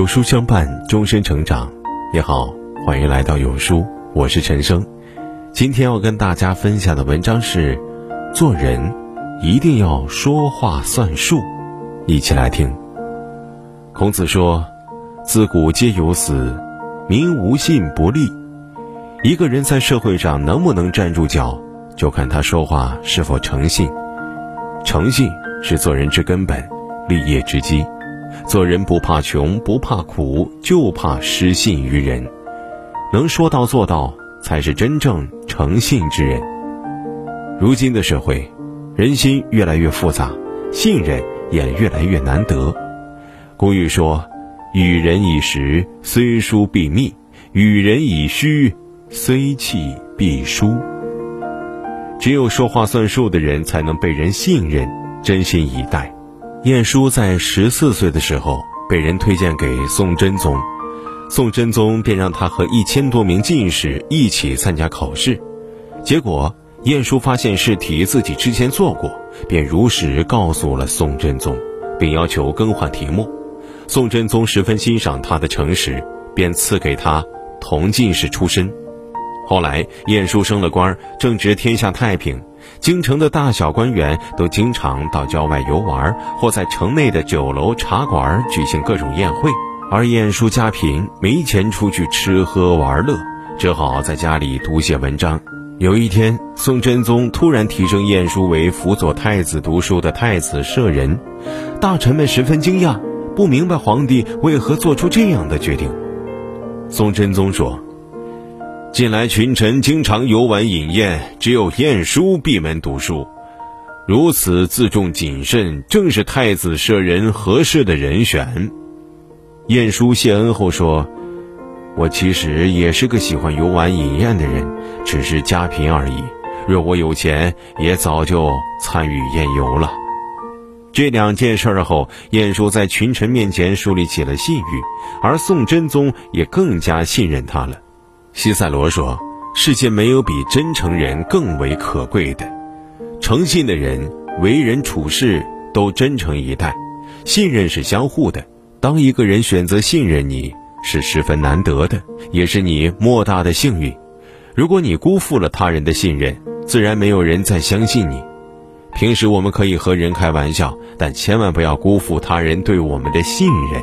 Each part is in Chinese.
有书相伴，终身成长。你好，欢迎来到有书，我是陈生。今天要跟大家分享的文章是：做人一定要说话算数。一起来听。孔子说：“自古皆有死，民无信不立。”一个人在社会上能不能站住脚，就看他说话是否诚信。诚信是做人之根本，立业之基。做人不怕穷，不怕苦，就怕失信于人。能说到做到，才是真正诚信之人。如今的社会，人心越来越复杂，信任也越来越难得。古语说：“与人以实，虽疏必密；与人以虚，虽气必疏。”只有说话算数的人，才能被人信任、真心以待。晏殊在十四岁的时候被人推荐给宋真宗，宋真宗便让他和一千多名进士一起参加考试。结果晏殊发现试题自己之前做过，便如实告诉了宋真宗，并要求更换题目。宋真宗十分欣赏他的诚实，便赐给他同进士出身。后来晏殊升了官，正值天下太平。京城的大小官员都经常到郊外游玩，或在城内的酒楼茶馆举行各种宴会。而晏殊家贫，没钱出去吃喝玩乐，只好在家里读写文章。有一天，宋真宗突然提升晏殊为辅佐太子读书的太子舍人，大臣们十分惊讶，不明白皇帝为何做出这样的决定。宋真宗说。近来群臣经常游玩饮宴，只有晏殊闭门读书，如此自重谨慎，正是太子舍人合适的人选。晏殊谢恩后说：“我其实也是个喜欢游玩饮宴的人，只是家贫而已。若我有钱，也早就参与宴游了。”这两件事后，晏殊在群臣面前树立起了信誉，而宋真宗也更加信任他了。西塞罗说：“世界没有比真诚人更为可贵的，诚信的人为人处事都真诚以待，信任是相互的。当一个人选择信任你，是十分难得的，也是你莫大的幸运。如果你辜负了他人的信任，自然没有人再相信你。平时我们可以和人开玩笑，但千万不要辜负他人对我们的信任。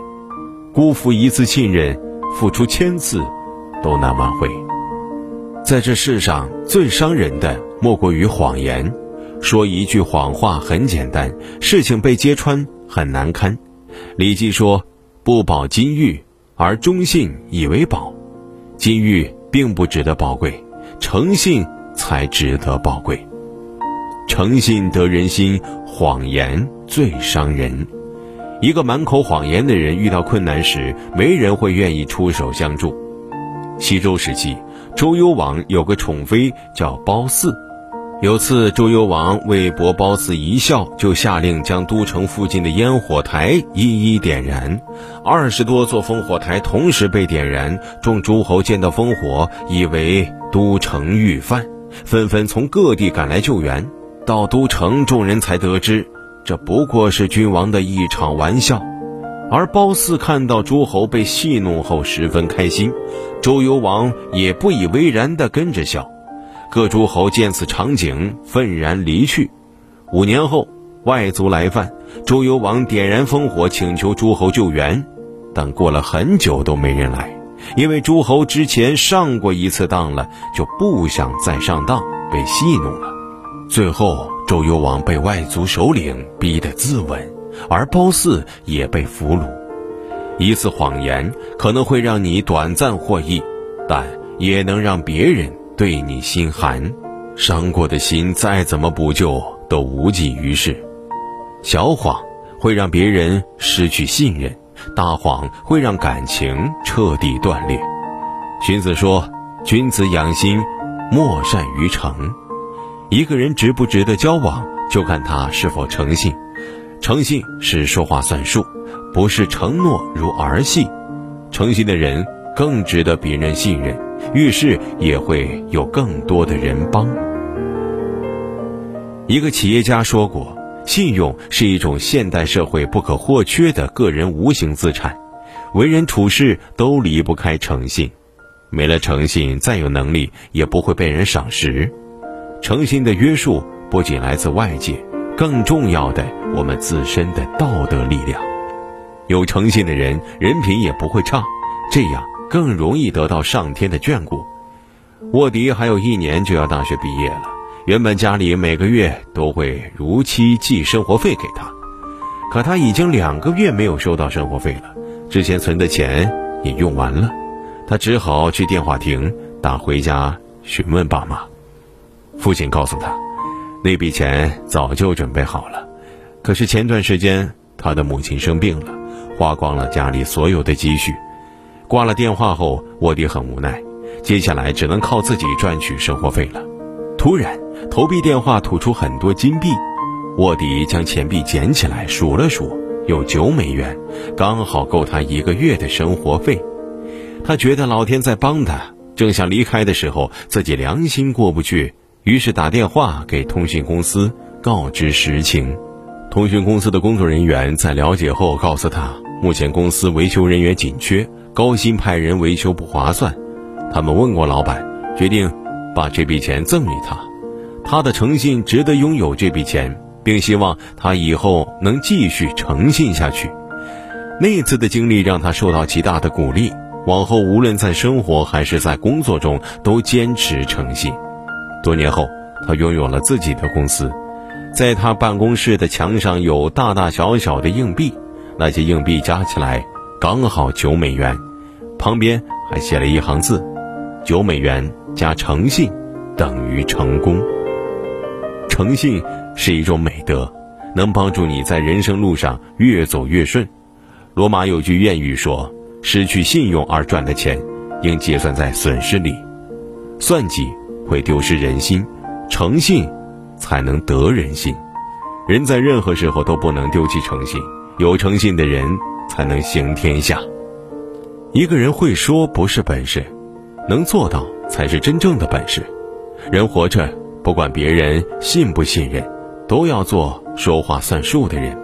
辜负一次信任，付出千次。”都难挽回。在这世上最伤人的莫过于谎言，说一句谎话很简单，事情被揭穿很难堪。《礼记》说：“不保金玉，而忠信以为宝。”金玉并不值得宝贵，诚信才值得宝贵。诚信得人心，谎言最伤人。一个满口谎言的人，遇到困难时，没人会愿意出手相助。西周时期，周幽王有个宠妃叫褒姒。有次，周幽王为博褒姒一笑，就下令将都城附近的烟火台一一点燃。二十多座烽火台同时被点燃，众诸侯见到烽火，以为都城遇犯，纷纷从各地赶来救援。到都城，众人才得知，这不过是君王的一场玩笑。而褒姒看到诸侯被戏弄后，十分开心，周幽王也不以为然地跟着笑。各诸侯见此场景，愤然离去。五年后，外族来犯，周幽王点燃烽火，请求诸侯救援，但过了很久都没人来，因为诸侯之前上过一次当了，就不想再上当，被戏弄了。最后，周幽王被外族首领逼得自刎。而褒姒也被俘虏，一次谎言可能会让你短暂获益，但也能让别人对你心寒，伤过的心再怎么补救都无济于事。小谎会让别人失去信任，大谎会让感情彻底断裂。荀子说：“君子养心，莫善于诚。”一个人值不值得交往，就看他是否诚信。诚信是说话算数，不是承诺如儿戏。诚信的人更值得别人信任，遇事也会有更多的人帮。一个企业家说过：“信用是一种现代社会不可或缺的个人无形资产，为人处事都离不开诚信。没了诚信，再有能力也不会被人赏识。诚信的约束不仅来自外界，更重要的我们自身的道德力量。有诚信的人，人品也不会差，这样更容易得到上天的眷顾。卧迪还有一年就要大学毕业了，原本家里每个月都会如期寄生活费给他，可他已经两个月没有收到生活费了，之前存的钱也用完了。他只好去电话亭打回家询问爸妈。父亲告诉他，那笔钱早就准备好了，可是前段时间他的母亲生病了，花光了家里所有的积蓄。挂了电话后，沃迪很无奈，接下来只能靠自己赚取生活费了。突然，投币电话吐出很多金币，沃迪将钱币捡起来数了数，有九美元，刚好够他一个月的生活费。他觉得老天在帮他，正想离开的时候，自己良心过不去，于是打电话给通讯公司告知实情。通讯公司的工作人员在了解后告诉他，目前公司维修人员紧缺，高薪派人维修不划算。他们问过老板，决定把这笔钱赠与他。他的诚信值得拥有这笔钱，并希望他以后能继续诚信下去。那次的经历让他受到极大的鼓励。往后无论在生活还是在工作中，都坚持诚信。多年后，他拥有了自己的公司，在他办公室的墙上有大大小小的硬币，那些硬币加起来刚好九美元，旁边还写了一行字：“九美元加诚信等于成功。”诚信是一种美德，能帮助你在人生路上越走越顺。罗马有句谚语说。失去信用而赚的钱，应结算在损失里。算计会丢失人心，诚信才能得人心。人在任何时候都不能丢弃诚信，有诚信的人才能行天下。一个人会说不是本事，能做到才是真正的本事。人活着，不管别人信不信任，都要做说话算数的人。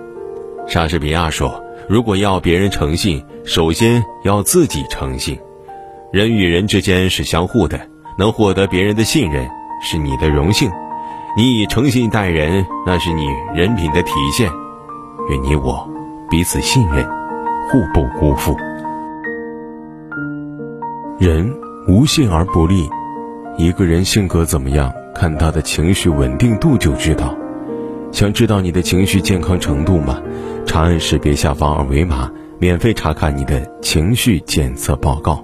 莎士比亚说。如果要别人诚信，首先要自己诚信。人与人之间是相互的，能获得别人的信任是你的荣幸。你以诚信待人，那是你人品的体现。愿你我彼此信任，互不辜负。人无信而不立，一个人性格怎么样，看他的情绪稳定度就知道。想知道你的情绪健康程度吗？长按识别下方二维码，免费查看你的情绪检测报告。